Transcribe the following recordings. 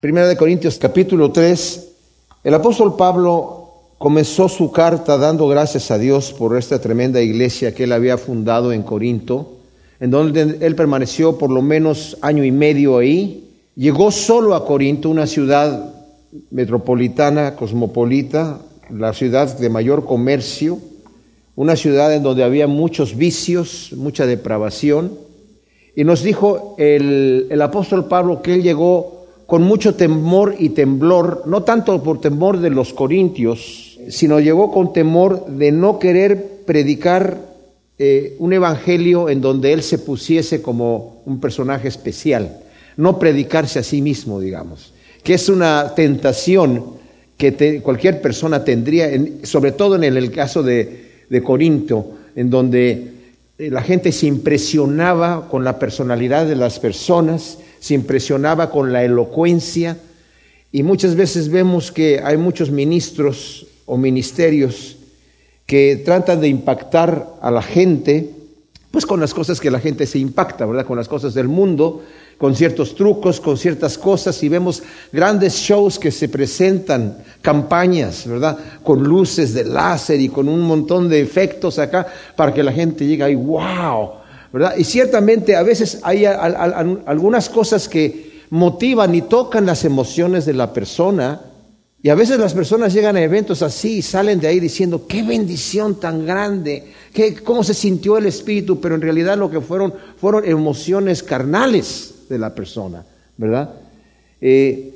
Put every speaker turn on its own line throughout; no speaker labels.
Primera de Corintios capítulo 3, el apóstol Pablo comenzó su carta dando gracias a Dios por esta tremenda iglesia que él había fundado en Corinto, en donde él permaneció por lo menos año y medio ahí. Llegó solo a Corinto, una ciudad metropolitana, cosmopolita, la ciudad de mayor comercio, una ciudad en donde había muchos vicios, mucha depravación. Y nos dijo el, el apóstol Pablo que él llegó con mucho temor y temblor, no tanto por temor de los corintios, sino llegó con temor de no querer predicar eh, un evangelio en donde él se pusiese como un personaje especial, no predicarse a sí mismo, digamos, que es una tentación que cualquier persona tendría, sobre todo en el, caso de, de Corinto, en donde eh, la gente se impresionaba con la personalidad de las personas, se impresionaba con la elocuencia y muchas veces vemos que hay muchos ministros o ministerios que tratan de impactar a la gente, pues con las cosas que la gente se impacta, ¿verdad? Con las cosas del mundo, con ciertos trucos, con ciertas cosas, y vemos grandes shows que se presentan, campañas, ¿verdad? Con luces de láser y con un montón de efectos acá, para que la gente llegue ahí, wow, y ciertamente a veces hay algunas cosas que motivan y tocan las emociones de la persona. Y a veces las personas llegan a eventos así y salen de ahí diciendo, qué bendición tan grande, qué, cómo se sintió el espíritu, pero en realidad lo que fueron fueron emociones carnales de la persona, ¿verdad? Eh,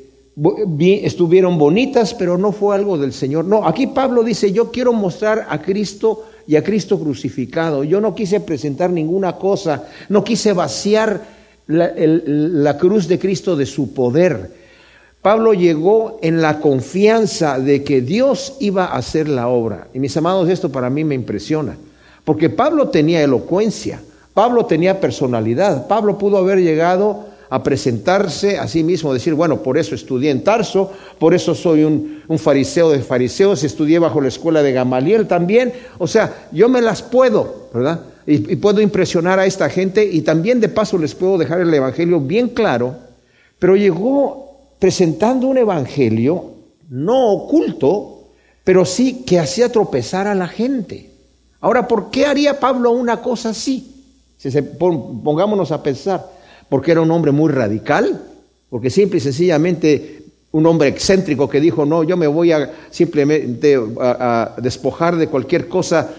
estuvieron bonitas, pero no fue algo del Señor. No, aquí Pablo dice, yo quiero mostrar a Cristo y a Cristo crucificado. Yo no quise presentar ninguna cosa, no quise vaciar la, cruz de Cristo de su poder. Pablo llegó en la confianza de que Dios iba a hacer la obra. Y mis amados, esto para mí me impresiona, porque Pablo tenía elocuencia, Pablo tenía personalidad, Pablo pudo haber llegado a presentarse a sí mismo, decir, bueno, por eso estudié en Tarso, por eso soy un, fariseo de fariseos, estudié bajo la escuela de Gamaliel también, o sea, yo me las puedo, ¿verdad? Y, y puedo impresionar a esta gente y también de paso les puedo dejar el Evangelio bien claro, pero llegó presentando un Evangelio no oculto, pero sí que hacía tropezar a la gente. Ahora, ¿por qué haría Pablo una cosa así? Si se, pongámonos a pensar porque era un hombre muy radical, porque simple y sencillamente un hombre excéntrico que dijo, no, yo me voy a simplemente a, despojar de cualquier cosa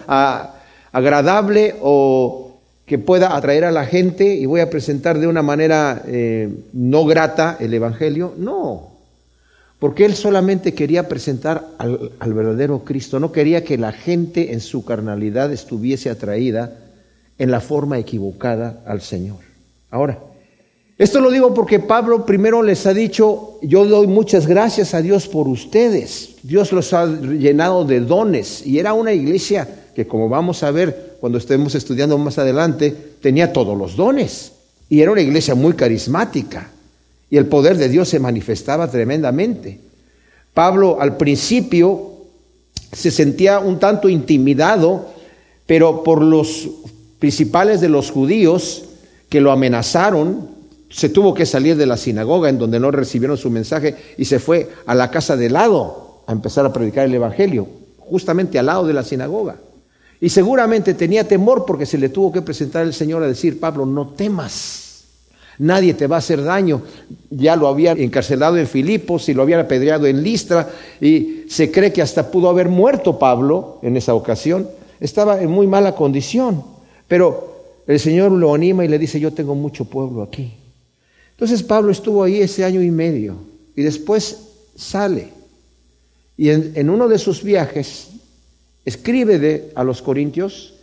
agradable o que pueda atraer a la gente y voy a presentar de una manera eh, no grata el Evangelio. No, porque él solamente quería presentar al, al verdadero Cristo, no quería que la gente en su carnalidad estuviese atraída en la forma equivocada al Señor. Ahora, esto lo digo porque Pablo primero les ha dicho, yo doy muchas gracias a Dios por ustedes. Dios los ha llenado de dones. Y era una iglesia que, como vamos a ver cuando estemos estudiando más adelante, tenía todos los dones. Y era una iglesia muy carismática. Y el poder de Dios se manifestaba tremendamente. Pablo al principio se sentía un tanto intimidado, pero por los principales de los judíos que lo amenazaron, se tuvo que salir de la sinagoga en donde no recibieron su mensaje y se fue a la casa de lado a empezar a predicar el Evangelio, justamente al lado de la sinagoga. Y seguramente tenía temor porque se le tuvo que presentar el Señor a decir, Pablo, no temas, nadie te va a hacer daño. Ya lo habían encarcelado en Filipos y lo habían apedreado en Listra y se cree que hasta pudo haber muerto Pablo en esa ocasión. Estaba en muy mala condición, pero el Señor lo anima y le dice, yo tengo mucho pueblo aquí entonces Pablo estuvo ahí ese año y medio y después sale. Y en, uno de sus viajes escribe de, a los Corintios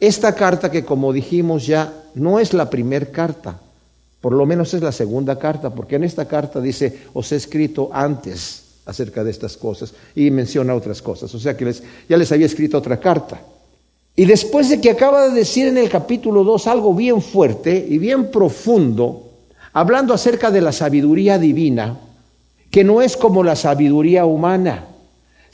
esta carta que como dijimos ya no es la primera carta, por lo menos es la segunda carta, porque en esta carta dice, os he escrito antes acerca de estas cosas y menciona otras cosas, o sea que les, ya les había escrito otra carta. Y después de que acaba de decir en el capítulo 2 algo bien fuerte y bien profundo, hablando acerca de la sabiduría divina, que no es como la sabiduría humana,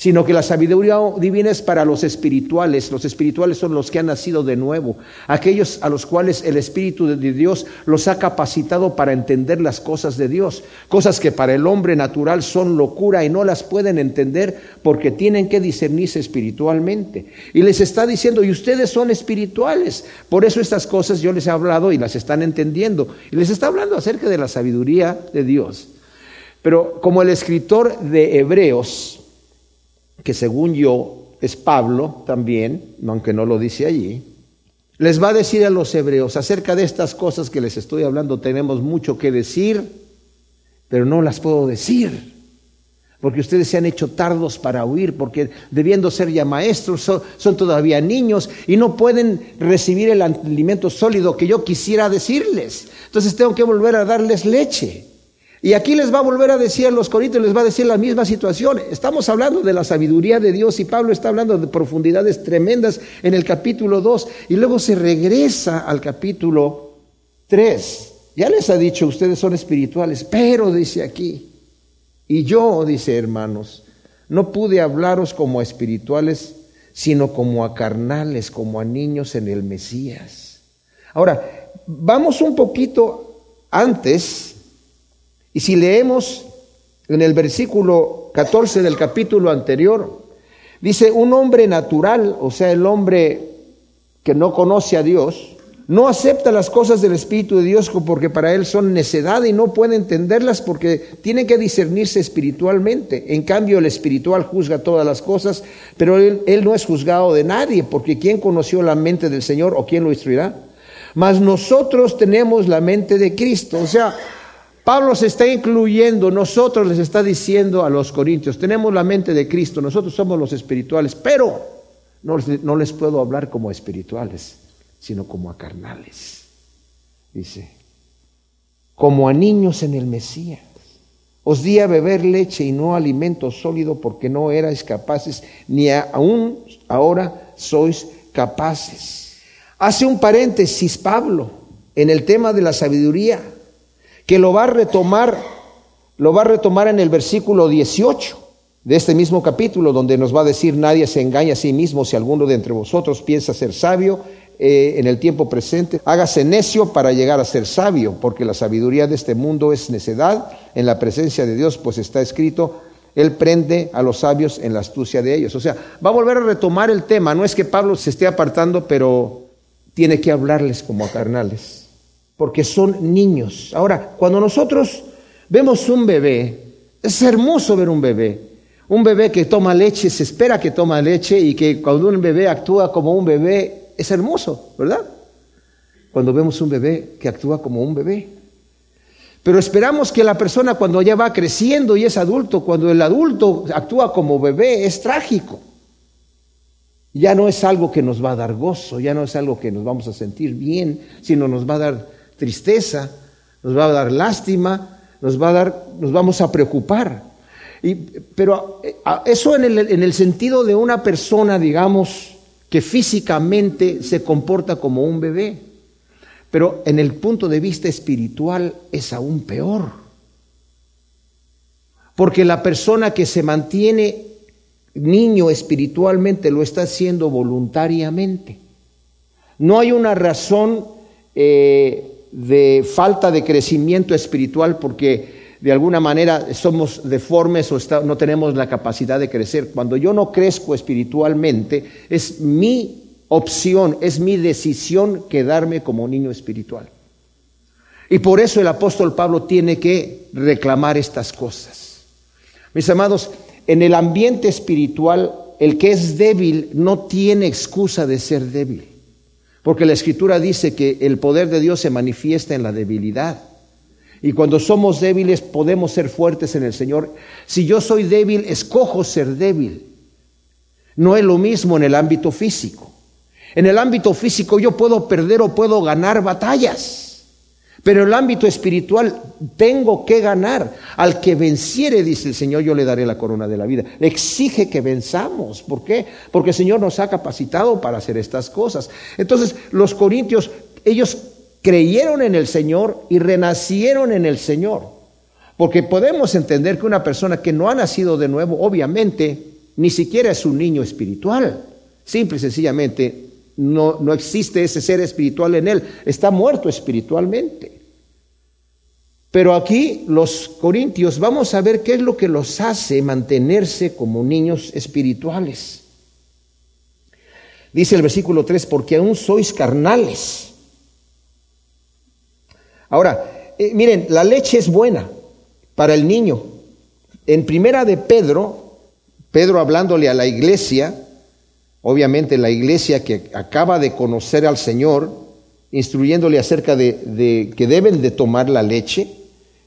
sino que la sabiduría divina es para los espirituales. Los espirituales son los que han nacido de nuevo, aquellos a los cuales el Espíritu de Dios los ha capacitado para entender las cosas de Dios, cosas que para el hombre natural son locura y no las pueden entender porque tienen que discernirse espiritualmente. Y les está diciendo, y ustedes son espirituales, por eso estas cosas yo les he hablado y las están entendiendo. Y les está hablando acerca de la sabiduría de Dios. Pero como el escritor de Hebreos, que según yo es Pablo también, aunque no lo dice allí, les va a decir a los hebreos acerca de estas cosas que les estoy hablando, tenemos mucho que decir, pero no las puedo decir, porque ustedes se han hecho tardos para oír, porque debiendo ser ya maestros, son todavía niños y no pueden recibir el alimento sólido que yo quisiera decirles. Entonces tengo que volver a darles leche. Y aquí les va a volver a decir a los corintios, les va a decir la misma situación. Estamos hablando de la sabiduría de Dios y Pablo está hablando de profundidades tremendas en el capítulo 2 y luego se regresa al capítulo 3. Ya les ha dicho, ustedes son espirituales, pero dice aquí, y yo, dice hermanos, no pude hablaros como a espirituales, sino como a carnales, como a niños en el Mesías. Ahora, vamos un poquito antes y si leemos en el versículo 14 del capítulo anterior, dice, un hombre natural, o sea, el hombre que no conoce a Dios, no acepta las cosas del Espíritu de Dios porque para él son necedad y no puede entenderlas porque tiene que discernirse espiritualmente. En cambio, el espiritual juzga todas las cosas, pero él, no es juzgado de nadie porque ¿quién conoció la mente del Señor o quién lo instruirá? Mas nosotros tenemos la mente de Cristo. O sea, Pablo se está incluyendo, nosotros les está diciendo a los corintios, tenemos la mente de Cristo, nosotros somos los espirituales, pero no, no les puedo hablar como espirituales, sino como a carnales. Dice, como a niños en el Mesías. Os di a beber leche y no alimento sólido porque no erais capaces, ni aún ahora sois capaces. Hace un paréntesis Pablo en el tema de la sabiduría que lo va a retomar, lo va a retomar en el versículo 18 de este mismo capítulo, donde nos va a decir, nadie se engaña a sí mismo si alguno de entre vosotros piensa ser sabio eh, en el tiempo presente, hágase necio para llegar a ser sabio, porque la sabiduría de este mundo es necedad en la presencia de Dios, pues está escrito, él prende a los sabios en la astucia de ellos. O sea, va a volver a retomar el tema. No es que Pablo se esté apartando, pero tiene que hablarles como a carnales porque son niños. Ahora, cuando nosotros vemos un bebé, es hermoso ver un bebé. Un bebé que toma leche, se espera que toma leche y que cuando un bebé actúa como un bebé, es hermoso, ¿verdad? Cuando vemos un bebé que actúa como un bebé. Pero esperamos que la persona cuando ya va creciendo y es adulto, cuando el adulto actúa como bebé, es trágico. Ya no es algo que nos va a dar gozo, ya no es algo que nos vamos a sentir bien, sino nos va a dar tristeza, nos va a dar lástima, nos va a dar, nos vamos a preocupar. Y, pero eh, eso en el, en el sentido de una persona, digamos, que físicamente se comporta como un bebé. Pero en el punto de vista espiritual es aún peor. Porque la persona que se mantiene niño espiritualmente lo está haciendo voluntariamente. No hay una razón eh, de falta de crecimiento espiritual porque de alguna manera somos deformes o no tenemos la capacidad de crecer. Cuando yo no crezco espiritualmente, es mi opción, es mi decisión quedarme como niño espiritual. Y por eso el apóstol Pablo tiene que reclamar estas cosas. Mis amados, en el ambiente espiritual, el que es débil no tiene excusa de ser débil. Porque la escritura dice que el poder de Dios se manifiesta en la debilidad. Y cuando somos débiles podemos ser fuertes en el Señor. Si yo soy débil, escojo ser débil. No es lo mismo en el ámbito físico. En el ámbito físico yo puedo perder o puedo ganar batallas. Pero el ámbito espiritual tengo que ganar. Al que venciere, dice el Señor, yo le daré la corona de la vida. Exige que venzamos. ¿Por qué? Porque el Señor nos ha capacitado para hacer estas cosas. Entonces, los corintios, ellos creyeron en el Señor y renacieron en el Señor. Porque podemos entender que una persona que no ha nacido de nuevo, obviamente, ni siquiera es un niño espiritual. Simple y sencillamente no, no existe ese ser espiritual en él, está muerto espiritualmente. Pero aquí los corintios vamos a ver qué es lo que los hace mantenerse como niños espirituales. Dice el versículo 3, porque aún sois carnales. Ahora, eh, miren, la leche es buena para el niño. En primera de Pedro, Pedro hablándole a la iglesia, obviamente la iglesia que acaba de conocer al Señor, instruyéndole acerca de, que deben de tomar la leche,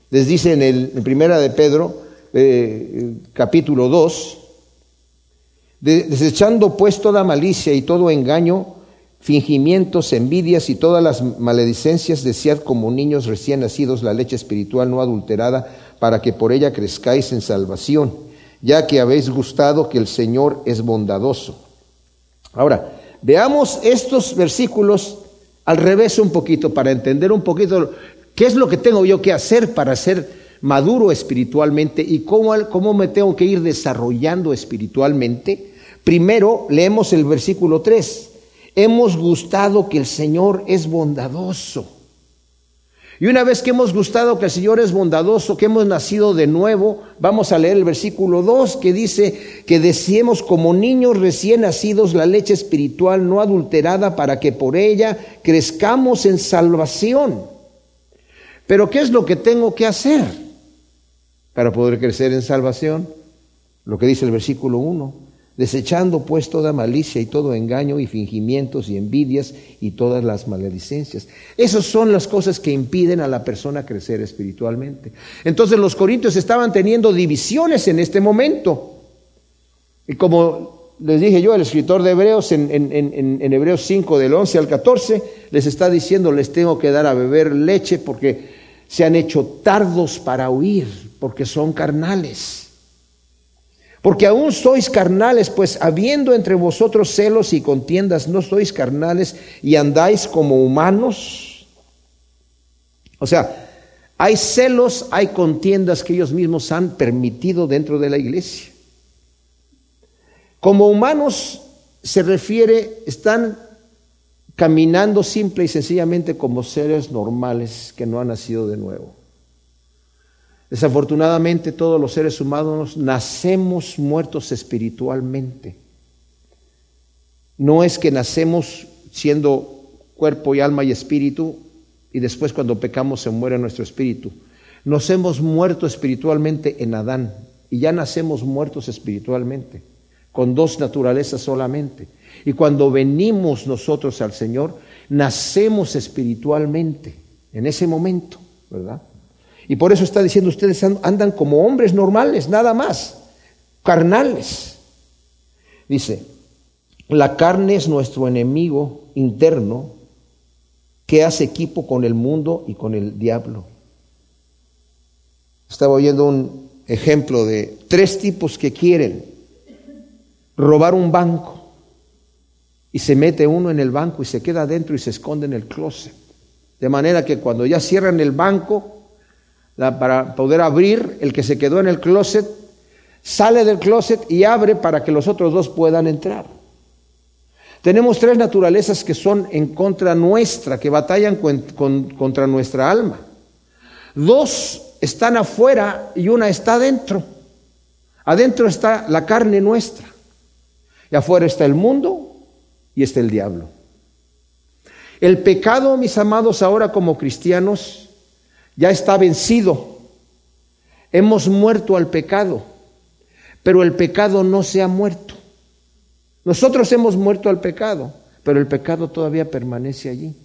les dice en, el, primera de Pedro, eh, capítulo 2, desechando pues toda malicia y todo engaño, fingimientos, envidias y todas las maledicencias, desead como niños recién nacidos la leche espiritual no adulterada, para que por ella crezcáis en salvación, ya que habéis gustado que el Señor es bondadoso. Ahora, veamos estos versículos al revés un poquito, para entender un poquito qué es lo que tengo yo que hacer para ser maduro espiritualmente y cómo, cómo me tengo que ir desarrollando espiritualmente Primero leemos el versículo 3. Hemos gustado que el Señor es bondadoso. Y una vez que hemos gustado que el Señor es bondadoso, que hemos nacido de nuevo, vamos a leer el versículo 2 que dice que deseemos como niños recién nacidos la leche espiritual no adulterada para que por ella crezcamos en salvación. Pero ¿qué es lo que tengo que hacer para poder crecer en salvación? Lo que dice el versículo 1 desechando pues toda malicia y todo engaño y fingimientos y envidias y todas las maledicencias. Esas son las cosas que impiden a la persona crecer espiritualmente. Entonces los corintios estaban teniendo divisiones en este momento. Y como les dije yo, el escritor de Hebreos en, en Hebreos 5 del 11 al 14 les está diciendo, les tengo que dar a beber leche porque se han hecho tardos para huir, porque son carnales. Porque aún sois carnales, pues habiendo entre vosotros celos y contiendas, no sois carnales y andáis como humanos. O sea, hay celos, hay contiendas que ellos mismos han permitido dentro de la iglesia. Como humanos se refiere, están caminando simple y sencillamente como seres normales que no han nacido de nuevo. Desafortunadamente todos los seres humanos nacemos muertos espiritualmente. No es que nacemos siendo cuerpo y alma y espíritu y después cuando pecamos se muere nuestro espíritu. Nos hemos muerto espiritualmente en Adán y ya nacemos muertos espiritualmente, con dos naturalezas solamente. Y cuando venimos nosotros al Señor, nacemos espiritualmente en ese momento, ¿verdad? Y por eso está diciendo, ustedes andan como hombres normales, nada más, carnales. Dice, la carne es nuestro enemigo interno que hace equipo con el mundo y con el diablo. Estaba oyendo un ejemplo de tres tipos que quieren robar un banco y se mete uno en el banco y se queda adentro y se esconde en el closet. De manera que cuando ya cierran el banco, para poder abrir, el que se quedó en el closet sale del closet y abre para que los otros dos puedan entrar. Tenemos tres naturalezas que son en contra nuestra, que batallan contra nuestra alma. Dos están afuera y una está adentro. Adentro está la carne nuestra. Y afuera está el mundo y está el diablo. El pecado, mis amados, ahora como cristianos, ya está vencido. Hemos muerto al pecado, pero el pecado no se ha muerto. Nosotros hemos muerto al pecado, pero el pecado todavía permanece allí.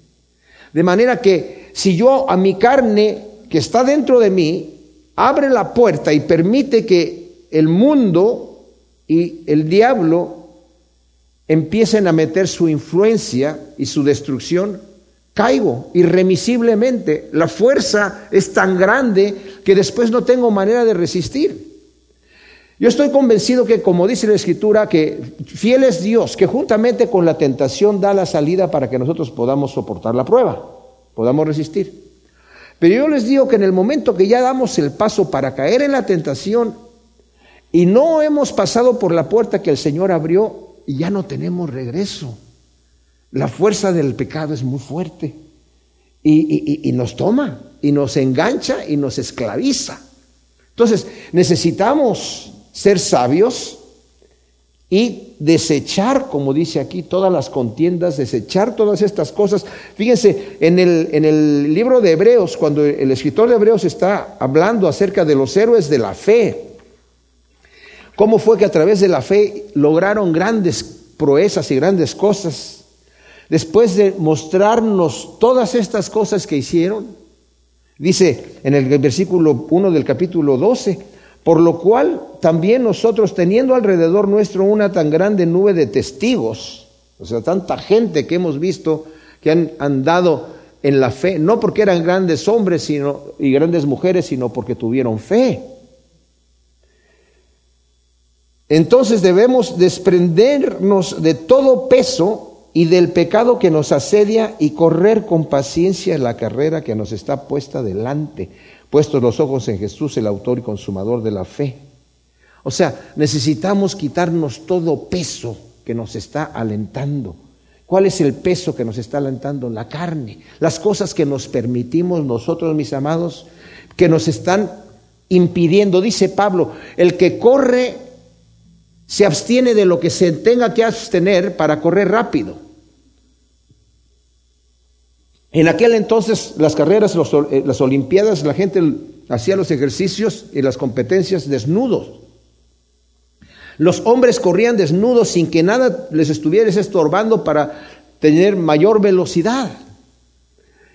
De manera que si yo a mi carne que está dentro de mí abre la puerta y permite que el mundo y el diablo empiecen a meter su influencia y su destrucción, caigo irremisiblemente. La fuerza es tan grande que después no tengo manera de resistir. Yo estoy convencido que, como dice la Escritura, que fiel es Dios, que juntamente con la tentación da la salida para que nosotros podamos soportar la prueba, podamos resistir. Pero yo les digo que en el momento que ya damos el paso para caer en la tentación, Y no hemos pasado por la puerta que el Señor abrió y ya no tenemos regreso. La fuerza del pecado es muy fuerte y, nos toma y nos engancha y nos esclaviza. Entonces, necesitamos ser sabios y desechar, como dice aquí, todas las contiendas, desechar todas estas cosas. Fíjense, en el, en el libro de Hebreos, cuando el escritor de Hebreos está hablando acerca de los héroes de la fe, cómo fue que a través de la fe lograron grandes proezas y grandes cosas, después de mostrarnos todas estas cosas que hicieron, dice en el versículo 1 del capítulo 12, por lo cual también nosotros, teniendo alrededor nuestro una tan grande nube de testigos, o sea, tanta gente que hemos visto que han andado en la fe, no porque eran grandes hombres sino, y grandes mujeres, sino porque tuvieron fe. Entonces debemos desprendernos de todo peso y del pecado que nos asedia y correr con paciencia la carrera que nos está puesta delante puestos los ojos en Jesús, el autor y consumador de la fe. O sea, necesitamos quitarnos todo peso que nos está alentando. ¿Cuál es el peso que nos está alentando? La carne. Las cosas que nos permitimos nosotros, mis amados, que nos están impidiendo. Dice Pablo, el que corre se abstiene de lo que se tenga que abstener para correr rápido. En aquel entonces las carreras, eh, las Olimpiadas, la gente hacía los ejercicios y las competencias desnudos. Los hombres corrían desnudos sin que nada les estuviera estorbando para tener mayor velocidad.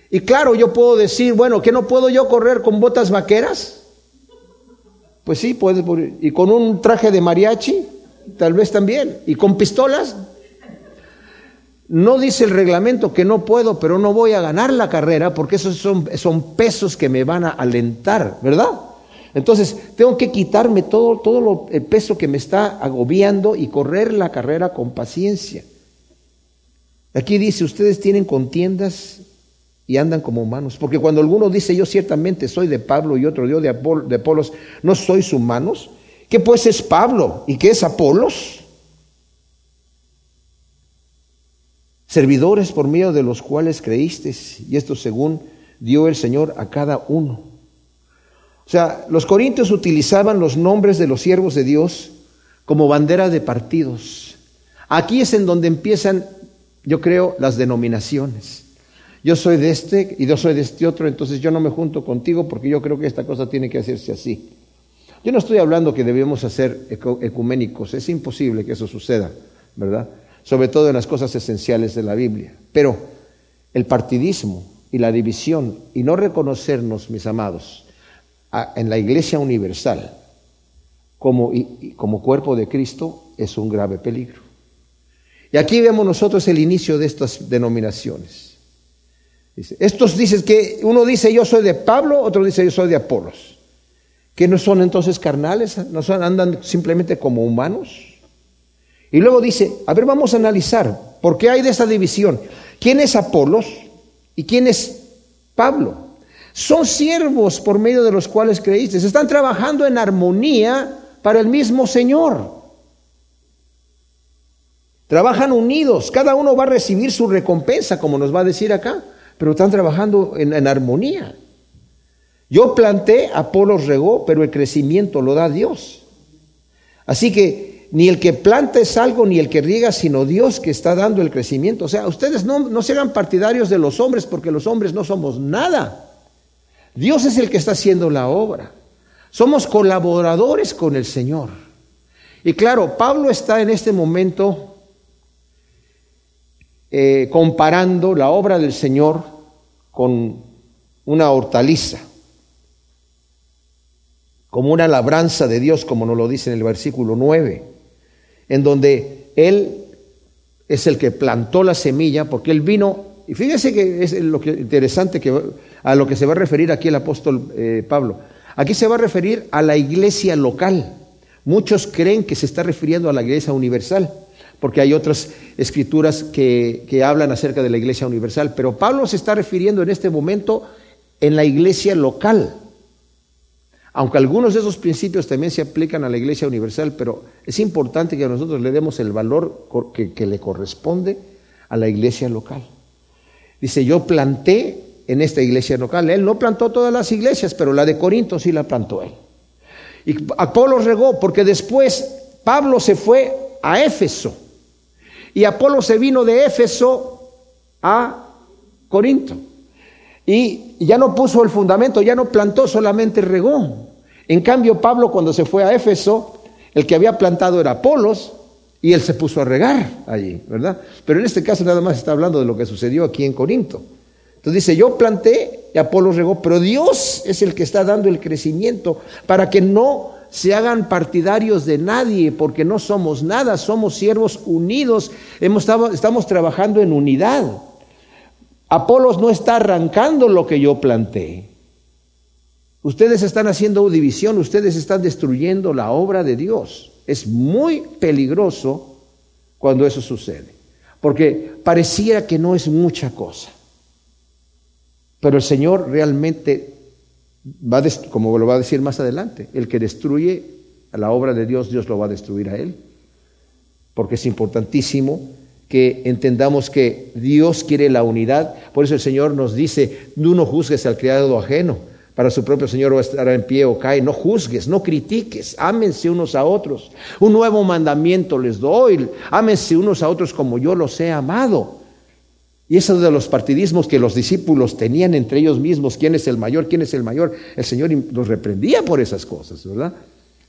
Y claro, yo puedo decir, bueno, ¿qué no puedo yo correr con botas vaqueras? Pues sí, puedes. Y con un traje de mariachi, tal vez también. Y con pistolas, no dice el reglamento que no puedo, pero no voy a ganar la carrera porque esos son, pesos que me van a alentar, ¿verdad? Entonces, tengo que quitarme todo, todo el peso que me está agobiando y correr la carrera con paciencia. Aquí dice, ustedes tienen contiendas y andan como humanos. Porque cuando alguno dice, yo ciertamente soy de Pablo y otro yo de, de Apolos, ¿no sois humanos? ¿Qué pues es Pablo y qué es Apolos? servidores por medio de los cuales creísteis, y esto según dio el Señor a cada uno. O sea, los corintios utilizaban los nombres de los siervos de Dios como bandera de partidos. Aquí es en donde empiezan, yo creo, las denominaciones. Yo soy de este y yo soy de este otro, entonces yo no me junto contigo porque yo creo que esta cosa tiene que hacerse así. Yo no estoy hablando que debemos hacer ecuménicos, es imposible que eso suceda, ¿verdad? sobre todo en las cosas esenciales de la Biblia. Pero el partidismo y la división y no reconocernos, mis amados, en la iglesia universal como, como cuerpo de Cristo es un grave peligro. Y aquí vemos nosotros el inicio de estas denominaciones. estos dicen que uno dice yo soy de Pablo, otro dice yo soy de Apolos. Que no son entonces carnales, no son, andan simplemente como humanos. Y luego dice, a ver, vamos a analizar, ¿por qué hay de esa división? ¿Quién es Apolos y quién es Pablo? Son siervos por medio de los cuales creíste. Están trabajando en armonía para el mismo Señor. Trabajan unidos, cada uno va a recibir su recompensa, como nos va a decir acá, pero están trabajando en, en armonía. Yo planté, Apolos regó, pero el crecimiento lo da Dios. Así que ni el que planta es algo, ni el que riega, sino Dios que está dando el crecimiento. O sea, ustedes no, no se hagan partidarios de los hombres porque los hombres no somos nada. Dios es el que está haciendo la obra. Somos colaboradores con el Señor. Y claro, Pablo está en este momento eh, comparando la obra del Señor con una hortaliza, como una labranza de Dios, como nos lo dice en el versículo 9 en donde Él es el que plantó la semilla, porque Él vino, y fíjese que es lo que, interesante que, a lo que se va a referir aquí el apóstol eh, Pablo. Aquí se va a referir a la iglesia local. Muchos creen que se está refiriendo a la iglesia universal, porque hay otras escrituras que, que hablan acerca de la iglesia universal, pero Pablo se está refiriendo en este momento en la iglesia local. Aunque algunos de esos principios también se aplican a la Iglesia Universal, pero es importante que nosotros le demos el valor que, que le corresponde a la iglesia local. Dice, yo planté en esta iglesia local. Él no plantó todas las iglesias, pero la de Corinto sí la plantó él. Y Apolo regó, porque después Pablo se fue a Éfeso. Y Apolo se vino de Éfeso a Corinto. Y ya no puso el fundamento, ya no plantó, solamente regó. En cambio, Pablo cuando se fue a Éfeso, el que había plantado era Apolos y él se puso a regar allí, ¿verdad? Pero en este caso nada más está hablando de lo que sucedió aquí en Corinto. Entonces dice, yo planté y Apolos regó, pero Dios es el que está dando el crecimiento para que no se hagan partidarios de nadie, porque no somos nada, somos siervos unidos, Hemos estamos trabajando en unidad. Apolos no está arrancando lo que yo planté. Ustedes están haciendo división, ustedes están destruyendo la obra de Dios. Es muy peligroso cuando eso sucede, porque pareciera que no es mucha cosa. Pero el Señor realmente va a, como lo va a decir más adelante, el que destruye a la obra de Dios, Dios lo va a destruir a él. Porque es importantísimo que entendamos que Dios quiere la unidad. Por eso el Señor nos dice, no juzgues al criado ajeno. Para su propio Señor va a estar en pie o cae. No juzgues, no critiques, ámense unos a otros. Un nuevo mandamiento les doy, ámense unos a otros como yo los he amado. Y eso de los partidismos que los discípulos tenían entre ellos mismos, quién es el mayor, quién es el mayor, el Señor los reprendía por esas cosas, ¿verdad?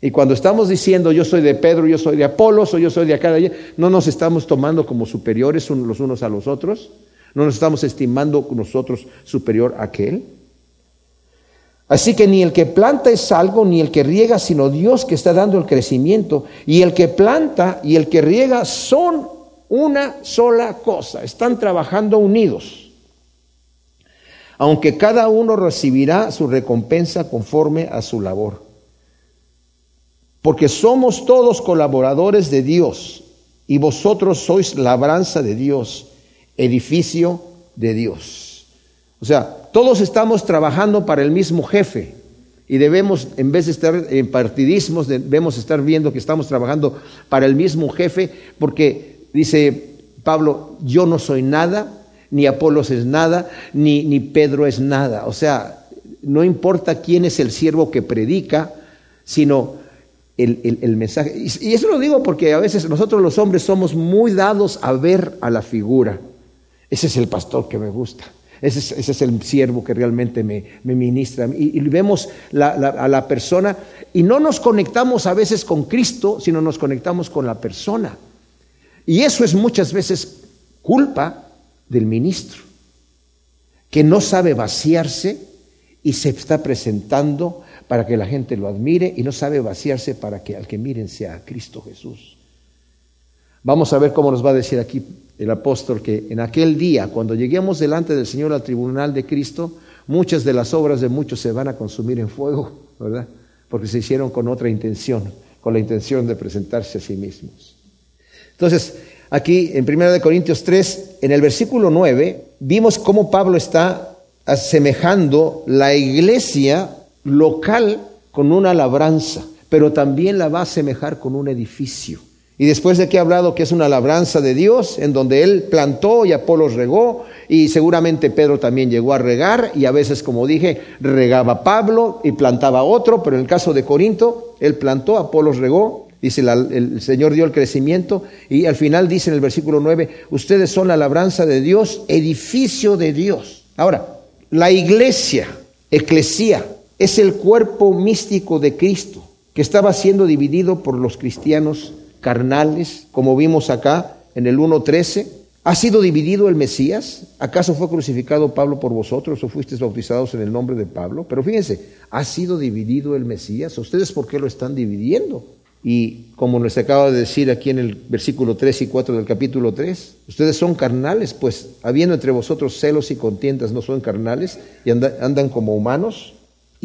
Y cuando estamos diciendo yo soy de Pedro, yo soy de Apolos o yo soy de acá, de allá, no nos estamos tomando como superiores los unos a los otros, no nos estamos estimando nosotros superior a aquel. Así que ni el que planta es algo, ni el que riega, sino Dios que está dando el crecimiento. Y el que planta y el que riega son una sola cosa, están trabajando unidos, aunque cada uno recibirá su recompensa conforme a su labor. Porque somos todos colaboradores de Dios y vosotros sois labranza de Dios, edificio de Dios. O sea, todos estamos trabajando para el mismo jefe y debemos, en vez de estar en partidismos, debemos estar viendo que estamos trabajando para el mismo jefe, porque Dice Pablo, yo no soy nada, ni Apolos es nada, ni, ni Pedro es nada. O sea, no importa quién es el siervo que predica, sino el, mensaje. Y, eso lo digo porque a veces nosotros los hombres somos muy dados a ver a la figura. Ese es el pastor que me gusta. Ese es, el siervo que realmente me, ministra. Y, vemos a la persona y no nos conectamos a veces con Cristo, sino nos conectamos con la persona. Y eso es muchas veces culpa del ministro, que no sabe vaciarse y se está presentando para que la gente lo admire y no sabe vaciarse para que al que miren sea Cristo Jesús. Vamos a ver cómo nos va a decir aquí el apóstol que en aquel día, cuando lleguemos delante del Señor al tribunal de Cristo, muchas de las obras de muchos se van a consumir en fuego, ¿verdad? Porque se hicieron con otra intención, con la intención de presentarse a sí mismos. Entonces, aquí en 1 Corintios 3, en el versículo 9, vimos cómo Pablo está asemejando la iglesia local con una labranza, pero también la va a asemejar con un edificio. Y después de que ha hablado que es una labranza de Dios, en donde él plantó y Apolo regó, y seguramente Pedro también llegó a regar, y a veces, como dije, regaba Pablo y plantaba otro, pero en el caso de Corinto, él plantó, Apolos regó, Dice, el Señor dio el crecimiento y al final dice en el versículo 9, ustedes son la labranza de Dios, edificio de Dios. Ahora, la iglesia, eclesía, es el cuerpo místico de Cristo que estaba siendo dividido por los cristianos carnales, como vimos acá en el 1.13. ¿Ha sido dividido el Mesías? ¿Acaso fue crucificado Pablo por vosotros o fuisteis bautizados en el nombre de Pablo? Pero fíjense, ¿ha sido dividido el Mesías? ¿Ustedes por qué lo están dividiendo? Y como nos acaba de decir aquí en el versículo 3 y 4 del capítulo 3, ustedes son carnales, pues habiendo entre vosotros celos y contiendas, no son carnales y andan como humanos.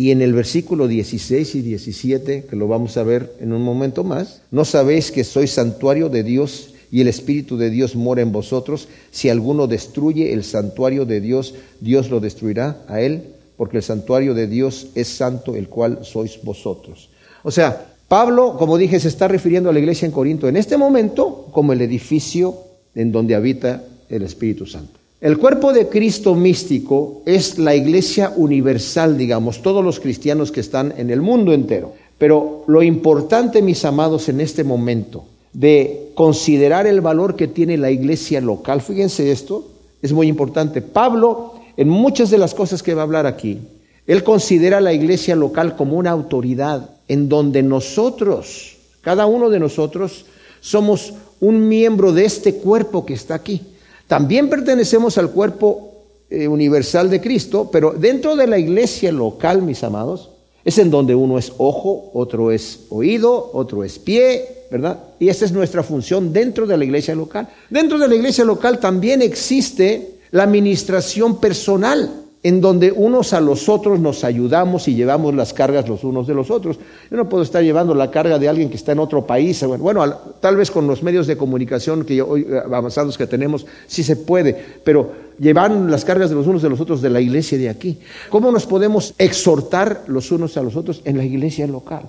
Y en el versículo 16 y 17, que lo vamos a ver en un momento más, no sabéis que sois santuario de Dios y el Espíritu de Dios mora en vosotros. Si alguno destruye el santuario de Dios, Dios lo destruirá a él porque el santuario de Dios es santo, el cual sois vosotros. O sea, Pablo, como dije, se está refiriendo a la iglesia en Corinto en este momento como el edificio en donde habita el Espíritu Santo. El cuerpo de Cristo místico es la iglesia universal, digamos, todos los cristianos que están en el mundo entero. Pero lo importante, mis amados, en este momento, de considerar el valor que tiene la iglesia local, fíjense esto, es muy importante. Pablo, en muchas de las cosas que va a hablar aquí, él considera la iglesia local como una autoridad en donde nosotros, cada uno de nosotros, somos un miembro de este cuerpo que está aquí. También pertenecemos al cuerpo eh, universal de Cristo, pero dentro de la iglesia local, mis amados, es en donde uno es ojo, otro es oído, otro es pie, ¿verdad? Y esa es nuestra función dentro de la iglesia local. Dentro de la iglesia local también existe la administración personal en donde unos a los otros nos ayudamos y llevamos las cargas los unos de los otros. Yo no puedo estar llevando la carga de alguien que está en otro país. Bueno, tal vez con los medios de comunicación que hoy eh, avanzados que tenemos sí se puede, pero llevar las cargas de los unos de los otros de la iglesia de aquí. ¿Cómo nos podemos exhortar los unos a los otros en la iglesia local?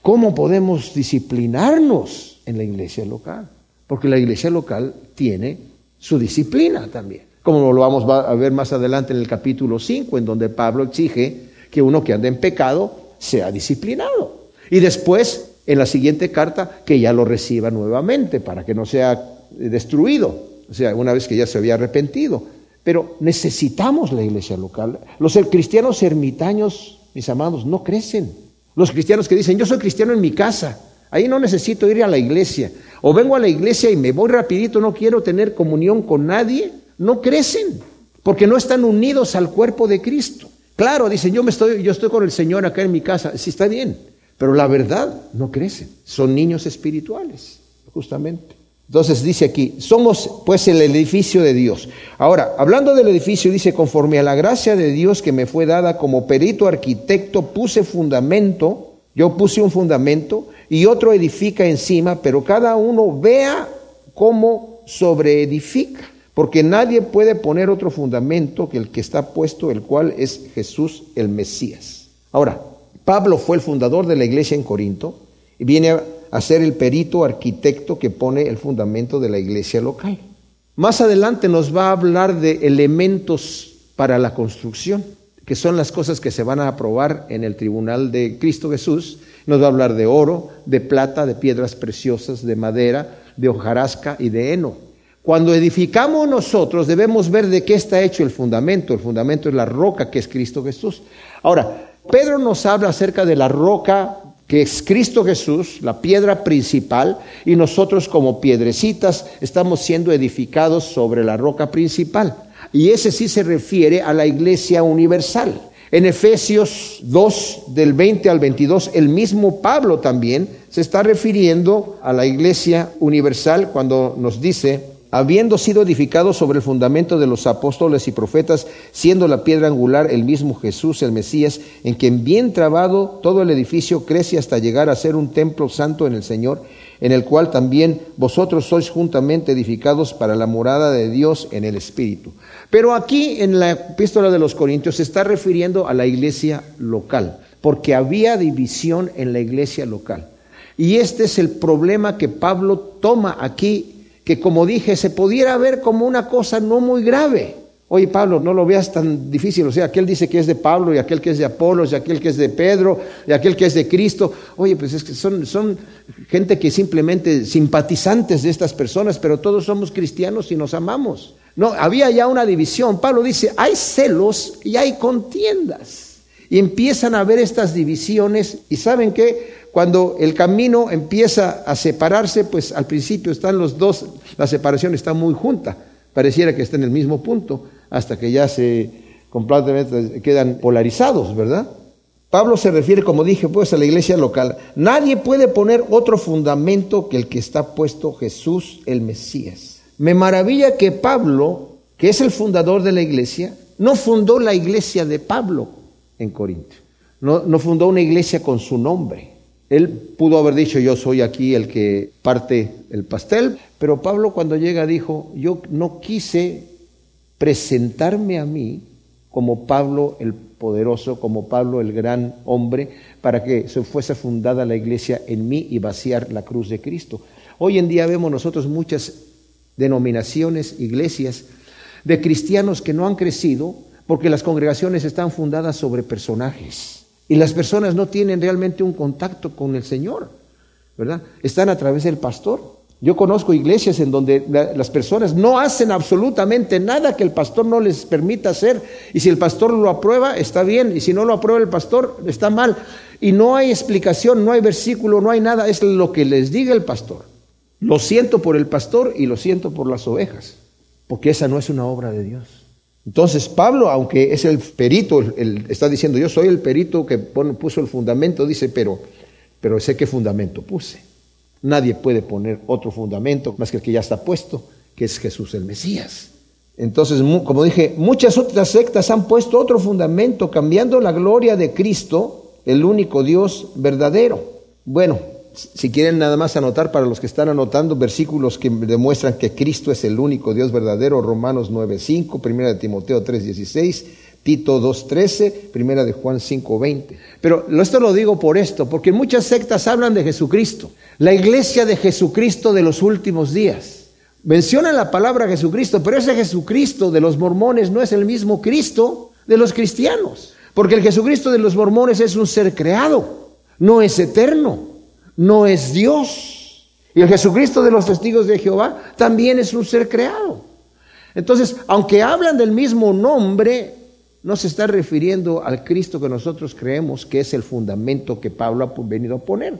¿Cómo podemos disciplinarnos en la iglesia local? Porque la iglesia local tiene su disciplina también como lo vamos a ver más adelante en el capítulo 5, en donde Pablo exige que uno que anda en pecado sea disciplinado. Y después, en la siguiente carta, que ya lo reciba nuevamente para que no sea destruido, o sea, una vez que ya se había arrepentido. Pero necesitamos la iglesia local. Los cristianos ermitaños, mis amados, no crecen. Los cristianos que dicen, yo soy cristiano en mi casa, ahí no necesito ir a la iglesia. O vengo a la iglesia y me voy rapidito, no quiero tener comunión con nadie no crecen, porque no están unidos al cuerpo de Cristo. Claro, dicen, yo, me estoy, yo estoy con el Señor acá en mi casa, sí está bien, pero la verdad no crecen, son niños espirituales, justamente. Entonces dice aquí, somos pues el edificio de Dios. Ahora, hablando del edificio, dice, conforme a la gracia de Dios que me fue dada como perito arquitecto, puse fundamento, yo puse un fundamento y otro edifica encima, pero cada uno vea cómo sobreedifica porque nadie puede poner otro fundamento que el que está puesto, el cual es Jesús el Mesías. Ahora, Pablo fue el fundador de la iglesia en Corinto y viene a ser el perito arquitecto que pone el fundamento de la iglesia local. Más adelante nos va a hablar de elementos para la construcción, que son las cosas que se van a aprobar en el tribunal de Cristo Jesús. Nos va a hablar de oro, de plata, de piedras preciosas, de madera, de hojarasca y de heno. Cuando edificamos nosotros debemos ver de qué está hecho el fundamento. El fundamento es la roca que es Cristo Jesús. Ahora, Pedro nos habla acerca de la roca que es Cristo Jesús, la piedra principal, y nosotros como piedrecitas estamos siendo edificados sobre la roca principal. Y ese sí se refiere a la iglesia universal. En Efesios 2, del 20 al 22, el mismo Pablo también se está refiriendo a la iglesia universal cuando nos dice, habiendo sido edificado sobre el fundamento de los apóstoles y profetas, siendo la piedra angular el mismo Jesús, el Mesías, en quien bien trabado todo el edificio crece hasta llegar a ser un templo santo en el Señor, en el cual también vosotros sois juntamente edificados para la morada de Dios en el Espíritu. Pero aquí en la epístola de los Corintios se está refiriendo a la iglesia local, porque había división en la iglesia local. Y este es el problema que Pablo toma aquí que como dije, se pudiera ver como una cosa no muy grave. Oye, Pablo, no lo veas tan difícil. O sea, aquel dice que es de Pablo y aquel que es de Apolos y aquel que es de Pedro y aquel que es de Cristo. Oye, pues es que son, son gente que simplemente simpatizantes de estas personas, pero todos somos cristianos y nos amamos. No, había ya una división. Pablo dice, hay celos y hay contiendas. Y empiezan a haber estas divisiones y saben que cuando el camino empieza a separarse, pues al principio están los dos, la separación está muy junta, pareciera que está en el mismo punto, hasta que ya se completamente quedan polarizados, ¿verdad? Pablo se refiere, como dije, pues a la iglesia local. Nadie puede poner otro fundamento que el que está puesto Jesús el Mesías. Me maravilla que Pablo, que es el fundador de la iglesia, no fundó la iglesia de Pablo en Corinto. No, no fundó una iglesia con su nombre. Él pudo haber dicho, yo soy aquí el que parte el pastel, pero Pablo cuando llega dijo, yo no quise presentarme a mí como Pablo el poderoso como Pablo el gran hombre para que se fuese fundada la iglesia en mí y vaciar la cruz de Cristo. Hoy en día vemos nosotros muchas denominaciones, iglesias de cristianos que no han crecido porque las congregaciones están fundadas sobre personajes y las personas no tienen realmente un contacto con el Señor, ¿verdad? Están a través del pastor. Yo conozco iglesias en donde las personas no hacen absolutamente nada que el pastor no les permita hacer. Y si el pastor lo aprueba, está bien. Y si no lo aprueba el pastor, está mal. Y no hay explicación, no hay versículo, no hay nada. Es lo que les diga el pastor. Lo siento por el pastor y lo siento por las ovejas. Porque esa no es una obra de Dios. Entonces Pablo, aunque es el perito, está diciendo, yo soy el perito que puso el fundamento, dice, pero, pero sé qué fundamento puse. Nadie puede poner otro fundamento más que el que ya está puesto, que es Jesús el Mesías. Entonces, como dije, muchas otras sectas han puesto otro fundamento, cambiando la gloria de Cristo, el único Dios verdadero. Bueno, si quieren nada más anotar para los que están anotando versículos que demuestran que Cristo es el único Dios verdadero, Romanos 9.5, 1 de Timoteo 3.16, Tito 2.13, Primera de Juan 5.20. Pero esto lo digo por esto, porque muchas sectas hablan de Jesucristo, la iglesia de Jesucristo de los últimos días. Mencionan la palabra Jesucristo, pero ese Jesucristo de los mormones no es el mismo Cristo de los cristianos, porque el Jesucristo de los mormones es un ser creado, no es eterno, no es Dios. Y el Jesucristo de los testigos de Jehová también es un ser creado. Entonces, aunque hablan del mismo nombre, no se está refiriendo al Cristo que nosotros creemos que es el fundamento que Pablo ha venido a poner.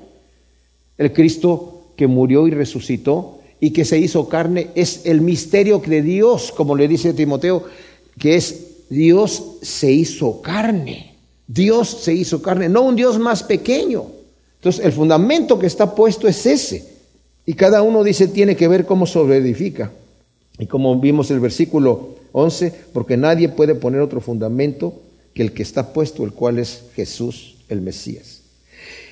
El Cristo que murió y resucitó y que se hizo carne es el misterio de Dios, como le dice Timoteo, que es Dios se hizo carne. Dios se hizo carne, no un Dios más pequeño. Entonces, el fundamento que está puesto es ese. Y cada uno dice tiene que ver cómo sobreedifica. Y como vimos el versículo 11, porque nadie puede poner otro fundamento que el que está puesto, el cual es Jesús el Mesías.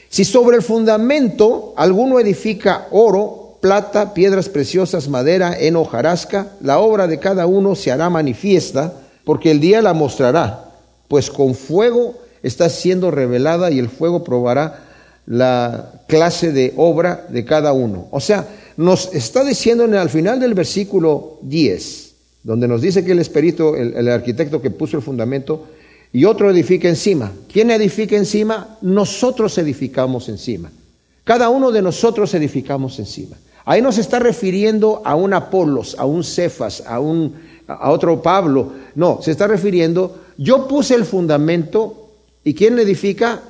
Si sobre el fundamento alguno edifica oro, plata, piedras preciosas, madera, heno, hojarasca, la obra de cada uno se hará manifiesta, porque el día la mostrará, pues con fuego está siendo revelada y el fuego probará la clase de obra de cada uno. O sea, nos está diciendo en, al final del versículo 10, donde nos dice que el espíritu, el, el arquitecto que puso el fundamento, y otro edifica encima. ¿Quién edifica encima? Nosotros edificamos encima. Cada uno de nosotros edificamos encima. Ahí nos está refiriendo a un Apolos, a un Cefas, a, un, a otro Pablo. No, se está refiriendo, yo puse el fundamento y ¿quién edifica?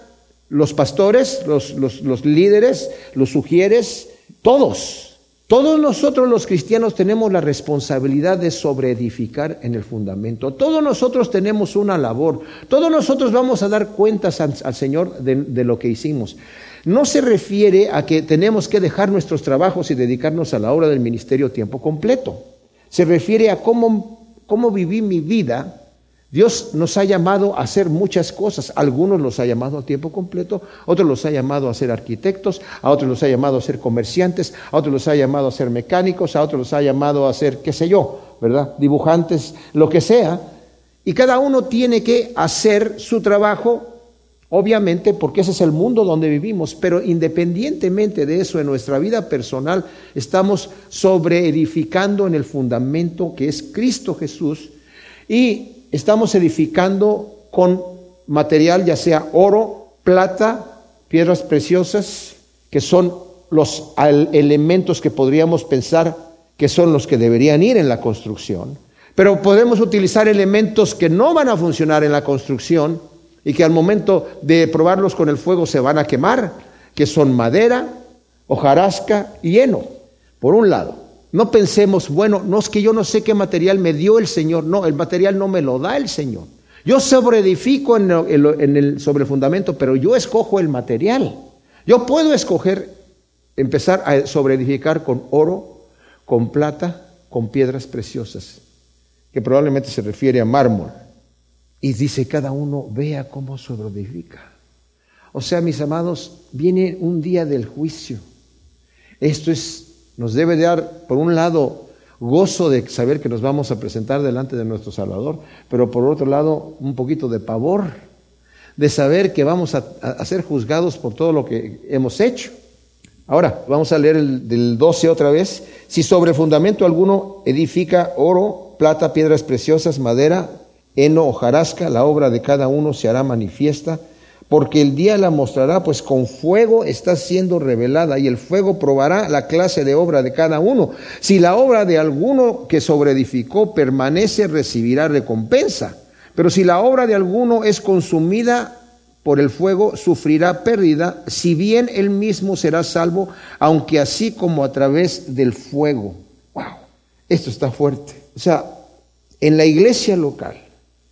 Los pastores, los, los, líderes, los sugieres, todos. Todos nosotros los cristianos tenemos la responsabilidad de sobreedificar en el fundamento. Todos nosotros tenemos una labor. Todos nosotros vamos a dar cuentas al, Señor de, de, lo que hicimos. No se refiere a que tenemos que dejar nuestros trabajos y dedicarnos a la obra del ministerio tiempo completo. Se refiere a cómo, cómo viví mi vida Dios nos ha llamado a hacer muchas cosas. Algunos los ha llamado a tiempo completo, otros los ha llamado a ser arquitectos, a otros los ha llamado a ser comerciantes, a otros los ha llamado a ser mecánicos, a otros los ha llamado a ser, qué sé yo, ¿verdad? Dibujantes, lo que sea. Y cada uno tiene que hacer su trabajo, obviamente, porque ese es el mundo donde vivimos, pero independientemente de eso, en nuestra vida personal, estamos sobreedificando en el fundamento que es Cristo Jesús. Y estamos edificando con material, ya sea oro, plata, piedras preciosas, que son los elementos que podríamos pensar que son los que deberían ir en la construcción. Pero podemos utilizar elementos que no van a funcionar en la construcción y que al momento de probarlos con el fuego se van a quemar, que son madera, hojarasca y heno, por un lado. No pensemos, bueno, no es que yo no sé qué material me dio el Señor. No, el material no me lo da el Señor. Yo sobreedifico en en el, sobre el fundamento, pero yo escojo el material. Yo puedo escoger, empezar a sobreedificar con oro, con plata, con piedras preciosas, que probablemente se refiere a mármol. Y dice cada uno, vea cómo sobreedifica. O sea, mis amados, viene un día del juicio. Esto es nos debe dar, por un lado, gozo de saber que nos vamos a presentar delante de nuestro Salvador, pero por otro lado, un poquito de pavor de saber que vamos a, ser juzgados por todo lo que hemos hecho. Ahora, vamos a leer el del 12 otra vez. Si sobre fundamento alguno edifica oro, plata, piedras preciosas, madera, heno, hojarasca, la obra de cada uno se hará manifiesta, porque el día la mostrará, pues con fuego está siendo revelada, y el fuego probará la clase de obra de cada uno. Si la obra de alguno que sobreedificó permanece, recibirá recompensa. Pero si la obra de alguno es consumida por el fuego, sufrirá pérdida, si bien él mismo será salvo, aunque así como a través del fuego. Wow, esto está fuerte. O sea, en la iglesia local,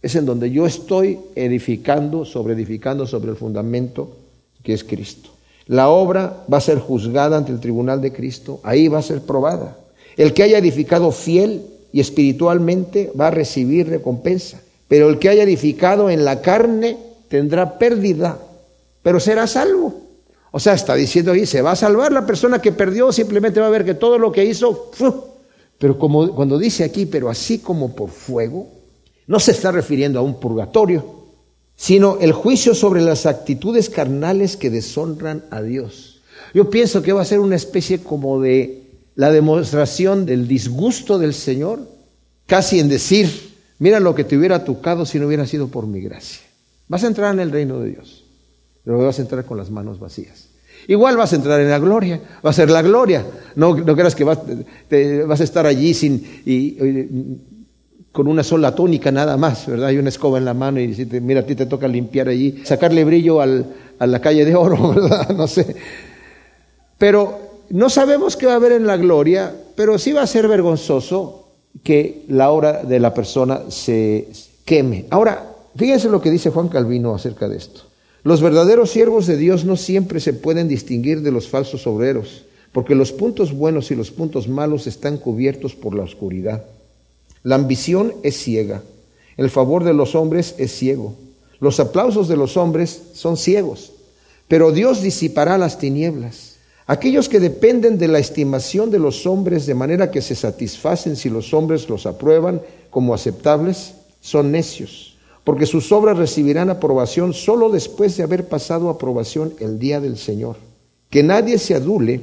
es en donde yo estoy edificando, sobre edificando sobre el fundamento que es Cristo. La obra va a ser juzgada ante el tribunal de Cristo, ahí va a ser probada. El que haya edificado fiel y espiritualmente va a recibir recompensa, pero el que haya edificado en la carne tendrá pérdida, pero será salvo. O sea, está diciendo ahí, se va a salvar la persona que perdió, simplemente va a ver que todo lo que hizo, pero como cuando dice aquí, pero así como por fuego, no se está refiriendo a un purgatorio, sino el juicio sobre las actitudes carnales que deshonran a Dios. Yo pienso que va a ser una especie como de la demostración del disgusto del Señor, casi en decir, mira lo que te hubiera tocado si no hubiera sido por mi gracia. Vas a entrar en el reino de Dios, pero vas a entrar con las manos vacías. Igual vas a entrar en la gloria, va a ser la gloria. No, no creas que vas, vas a estar allí sin, y, con una sola tónica nada más, ¿verdad? Hay una escoba en la mano y dice, mira, a ti te toca limpiar allí, sacarle brillo al, a la calle de oro, ¿verdad? No sé. Pero no sabemos qué va a haber en la gloria, pero sí va a ser vergonzoso que la obra de la persona se queme. Ahora, fíjense lo que dice Juan Calvino acerca de esto. Los verdaderos siervos de Dios no siempre se pueden distinguir de los falsos obreros, porque los puntos buenos y los puntos malos están cubiertos por la oscuridad. La ambición es ciega. El favor de los hombres es ciego. Los aplausos de los hombres son ciegos. Pero Dios disipará las tinieblas. Aquellos que dependen de la estimación de los hombres de manera que se satisfacen si los hombres los aprueban como aceptables, son necios, porque sus obras recibirán aprobación solo después de haber pasado aprobación el día del Señor. Que nadie se adule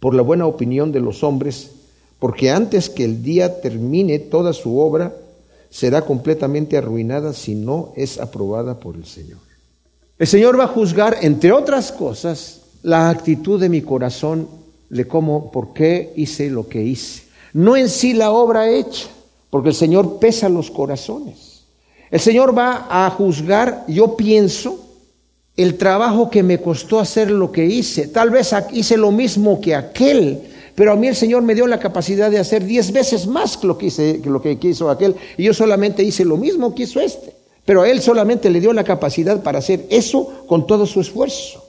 por la buena opinión de los hombres, porque antes que el día termine toda su obra, será completamente arruinada si no es aprobada por el Señor. El Señor va a juzgar, entre otras cosas, la actitud de mi corazón de cómo, por qué hice lo que hice. No en sí la obra hecha, porque el Señor pesa los corazones. El Señor va a juzgar, yo pienso, el trabajo que me costó hacer lo que hice. Tal vez hice lo mismo que aquel pero a mí el Señor me dio la capacidad de hacer diez veces más que lo que, hice, hizo aquel. Y yo solamente hice lo mismo que hizo este. Pero a él solamente le dio la capacidad para hacer eso con todo su esfuerzo.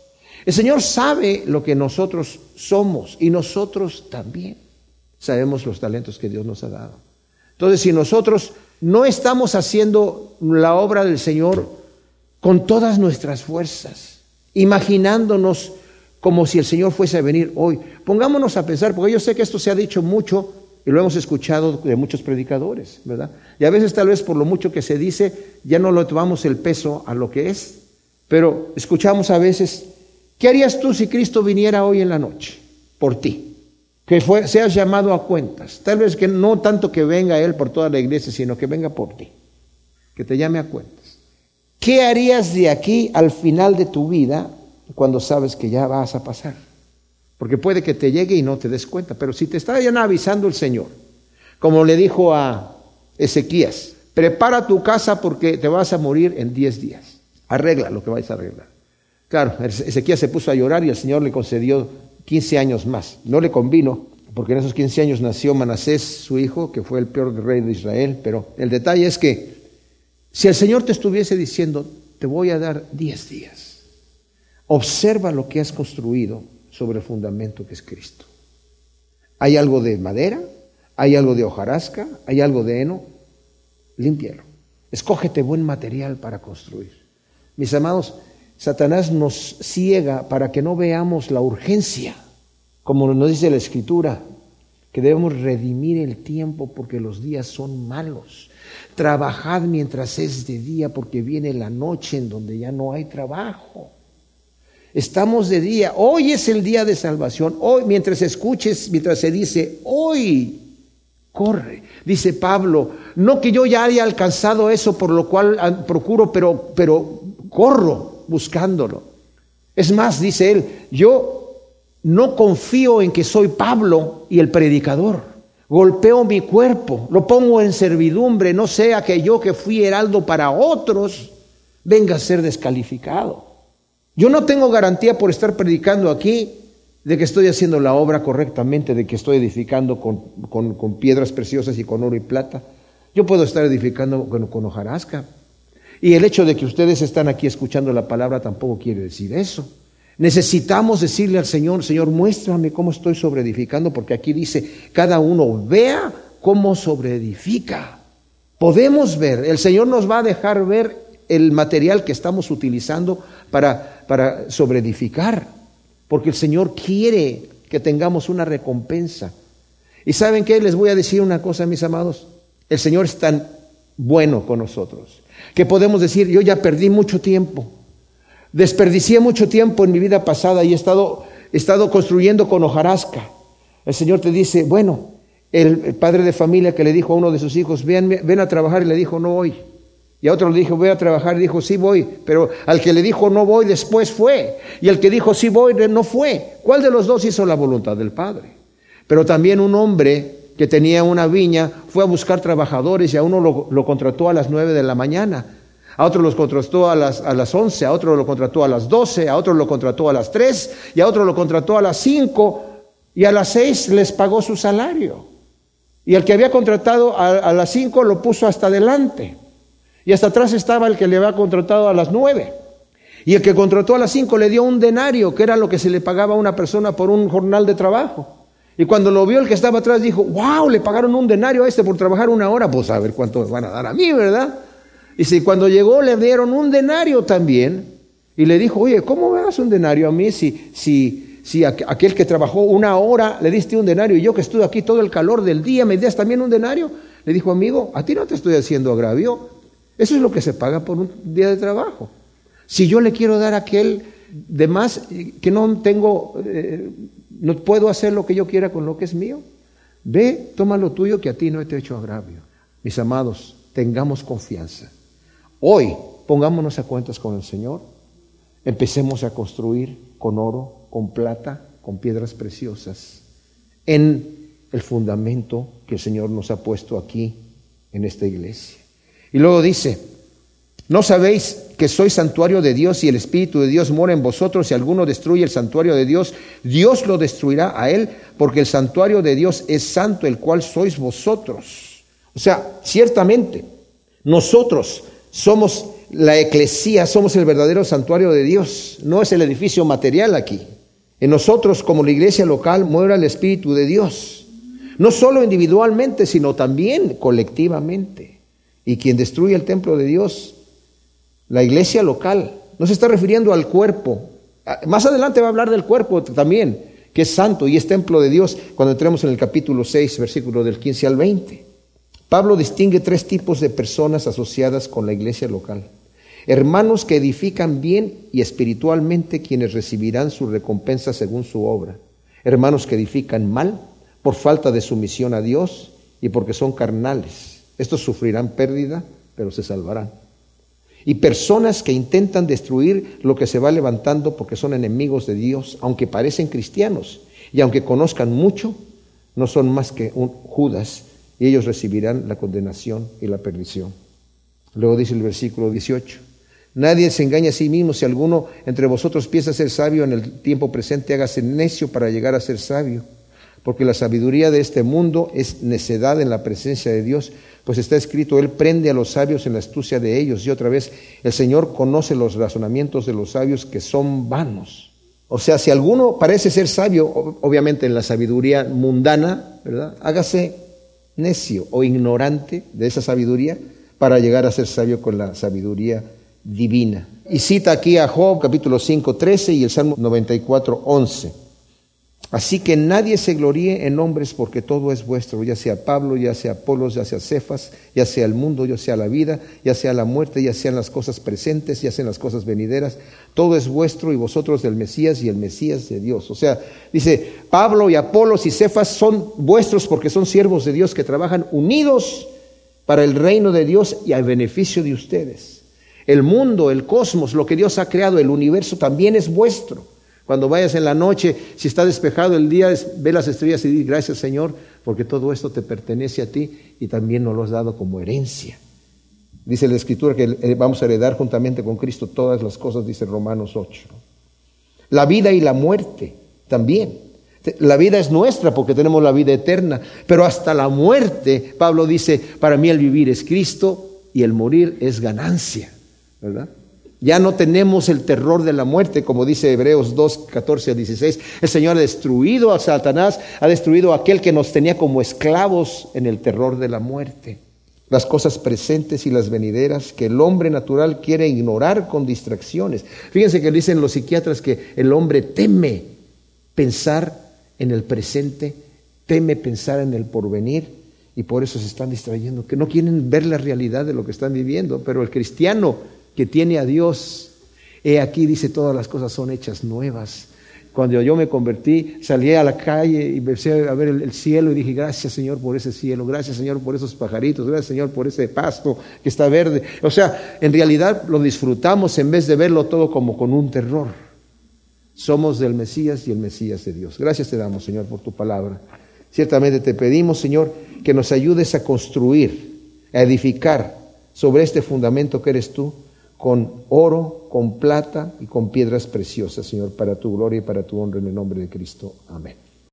El Señor sabe lo que nosotros somos y nosotros también sabemos los talentos que Dios nos ha dado. Entonces, si nosotros no estamos haciendo la obra del Señor con todas nuestras fuerzas, imaginándonos como si el Señor fuese a venir hoy. Pongámonos a pensar, porque yo sé que esto se ha dicho mucho y lo hemos escuchado de muchos predicadores, ¿verdad? Y a veces tal vez por lo mucho que se dice, ya no lo tomamos el peso a lo que es, pero escuchamos a veces, ¿qué harías tú si Cristo viniera hoy en la noche por ti? Que fue, seas llamado a cuentas. Tal vez que no tanto que venga Él por toda la iglesia, sino que venga por ti, que te llame a cuentas. ¿Qué harías de aquí al final de tu vida cuando sabes que ya vas a pasar. Porque puede que te llegue y no te des cuenta. Pero si te está ya avisando el Señor, como le dijo a Ezequías, prepara tu casa porque te vas a morir en 10 días. Arregla lo que vais a arreglar. Claro, Ezequías se puso a llorar y el Señor le concedió 15 años más. No le convino, porque en esos 15 años nació Manasés, su hijo, que fue el peor rey de Israel. Pero el detalle es que si el Señor te estuviese diciendo, te voy a dar 10 días, Observa lo que has construido sobre el fundamento que es Cristo. ¿Hay algo de madera? ¿Hay algo de hojarasca? ¿Hay algo de heno? Límpialo. Escógete buen material para construir. Mis amados, Satanás nos ciega para que no veamos la urgencia, como nos dice la Escritura, que debemos redimir el tiempo porque los días son malos. Trabajad mientras es de día porque viene la noche en donde ya no hay trabajo. Estamos de día, hoy es el día de salvación, hoy mientras escuches, mientras se dice, hoy corre. Dice Pablo, no que yo ya haya alcanzado eso por lo cual ah, procuro, pero, pero corro buscándolo. Es más, dice él, yo no confío en que soy Pablo y el predicador. Golpeo mi cuerpo, lo pongo en servidumbre, no sea que yo que fui heraldo para otros venga a ser descalificado. Yo no tengo garantía por estar predicando aquí de que estoy haciendo la obra correctamente, de que estoy edificando con, piedras preciosas y con oro y plata. Yo puedo estar edificando con, con hojarasca. Y el hecho de que ustedes están aquí escuchando la palabra tampoco quiere decir eso. Necesitamos decirle al Señor, Señor, muéstrame cómo estoy sobreedificando, porque aquí dice, cada uno vea cómo sobreedifica. Podemos ver, el Señor nos va a dejar ver el material que estamos utilizando para, para sobreedificar, porque el Señor quiere que tengamos una recompensa. Y saben qué, les voy a decir una cosa, mis amados, el Señor es tan bueno con nosotros, que podemos decir, yo ya perdí mucho tiempo, Desperdicié mucho tiempo en mi vida pasada y he estado, estado construyendo con hojarasca. El Señor te dice, bueno, el, padre de familia que le dijo a uno de sus hijos, ven, ven a trabajar y le dijo, no voy. Y a otro le dijo, voy a trabajar y dijo, sí voy. Pero al que le dijo, no voy, después fue. Y al que dijo, sí voy, no fue. ¿Cuál de los dos hizo la voluntad del Padre? Pero también un hombre que tenía una viña fue a buscar trabajadores y a uno lo, contrató a las nueve de la mañana a otro los contrató a las, a las 11, a otro lo contrató a las 12, a otro lo contrató a las 3 y a otro lo contrató a las 5 y a las 6 les pagó su salario. Y el que había contratado a, a las 5 lo puso hasta adelante. Y hasta atrás estaba el que le había contratado a las 9. Y el que contrató a las 5 le dio un denario, que era lo que se le pagaba a una persona por un jornal de trabajo. Y cuando lo vio el que estaba atrás dijo, wow, le pagaron un denario a este por trabajar una hora, pues a ver cuánto me van a dar a mí, ¿verdad? Y si cuando llegó le dieron un denario también. Y le dijo, oye, ¿cómo me das un denario a mí si, si, si aquel que trabajó una hora le diste un denario y yo que estuve aquí todo el calor del día me das también un denario? Le dijo, amigo, a ti no te estoy haciendo agravio. Eso es lo que se paga por un día de trabajo. Si yo le quiero dar a aquel de más que no tengo, eh, no puedo hacer lo que yo quiera con lo que es mío, ve, toma lo tuyo que a ti no te he hecho agravio. Mis amados, tengamos confianza. Hoy pongámonos a cuentas con el Señor, empecemos a construir con oro, con plata, con piedras preciosas, en el fundamento que el Señor nos ha puesto aquí en esta iglesia. Y luego dice, ¿no sabéis que soy santuario de Dios y el Espíritu de Dios mora en vosotros? Si alguno destruye el santuario de Dios, Dios lo destruirá a él, porque el santuario de Dios es santo, el cual sois vosotros. O sea, ciertamente, nosotros somos la eclesía, somos el verdadero santuario de Dios, no es el edificio material aquí. En nosotros, como la iglesia local, muera el Espíritu de Dios, no solo individualmente, sino también colectivamente. Y quien destruye el templo de Dios, la iglesia local, no se está refiriendo al cuerpo. Ah, más adelante va a hablar del cuerpo también, que es santo y es templo de Dios, cuando entremos en el capítulo 6, versículo del 15 al 20. Pablo distingue tres tipos de personas asociadas con la iglesia local. Hermanos que edifican bien y espiritualmente quienes recibirán su recompensa según su obra. Hermanos que edifican mal por falta de sumisión a Dios y porque son carnales. Estos sufrirán pérdida, pero se salvarán. Y personas que intentan destruir lo que se va levantando porque son enemigos de Dios, aunque parecen cristianos y aunque conozcan mucho, no son más que un Judas y ellos recibirán la condenación y la perdición. Luego dice el versículo 18, nadie se engaña a sí mismo, si alguno entre vosotros piensa ser sabio en el tiempo presente, hágase necio para llegar a ser sabio, porque la sabiduría de este mundo es necedad en la presencia de Dios, pues está escrito, Él prende a los sabios en la astucia de ellos, y otra vez, el Señor conoce los razonamientos de los sabios que son vanos. O sea, si alguno parece ser sabio, obviamente en la sabiduría mundana, ¿verdad? Hágase necio o ignorante de esa sabiduría para llegar a ser sabio con la sabiduría divina. Y cita aquí a Job capítulo 5, 13 y el Salmo 94, 11. Así que nadie se gloríe en hombres porque todo es vuestro, ya sea Pablo, ya sea Apolos, ya sea Cefas, ya sea el mundo, ya sea la vida, ya sea la muerte, ya sean las cosas presentes, ya sean las cosas venideras. Todo es vuestro y vosotros del Mesías y el Mesías de Dios. O sea, dice, Pablo y Apolos y Cefas son vuestros porque son siervos de Dios que trabajan unidos para el reino de Dios y al beneficio de ustedes. El mundo, el cosmos, lo que Dios ha creado, el universo también es vuestro. Cuando vayas en la noche, si está despejado el día, ve las estrellas y di gracias Señor, porque todo esto te pertenece a ti y también nos lo has dado como herencia. Dice la Escritura que vamos a heredar juntamente con Cristo todas las cosas, dice Romanos 8. La vida y la muerte también. La vida es nuestra porque tenemos la vida eterna, pero hasta la muerte, Pablo dice, para mí el vivir es Cristo y el morir es ganancia, ¿verdad? Ya no tenemos el terror de la muerte, como dice Hebreos 2, 14 a 16. El Señor ha destruido a Satanás, ha destruido a aquel que nos tenía como esclavos en el terror de la muerte. Las cosas presentes y las venideras que el hombre natural quiere ignorar con distracciones. Fíjense que dicen los psiquiatras que el hombre teme pensar en el presente, teme pensar en el porvenir y por eso se están distrayendo, que no quieren ver la realidad de lo que están viviendo, pero el cristiano que tiene a Dios. He aquí, dice, todas las cosas son hechas nuevas. Cuando yo me convertí, salí a la calle y empecé a ver el, cielo y dije, gracias Señor por ese cielo, gracias Señor por esos pajaritos, gracias Señor por ese pasto que está verde. O sea, en realidad lo disfrutamos en vez de verlo todo como con un terror. Somos del Mesías y el Mesías de Dios. Gracias te damos, Señor, por tu palabra. Ciertamente te pedimos, Señor, que nos ayudes a construir, a edificar sobre este fundamento que eres tú con oro, con plata y con piedras preciosas, Señor, para tu gloria y para tu honra en el nombre de Cristo. Amén.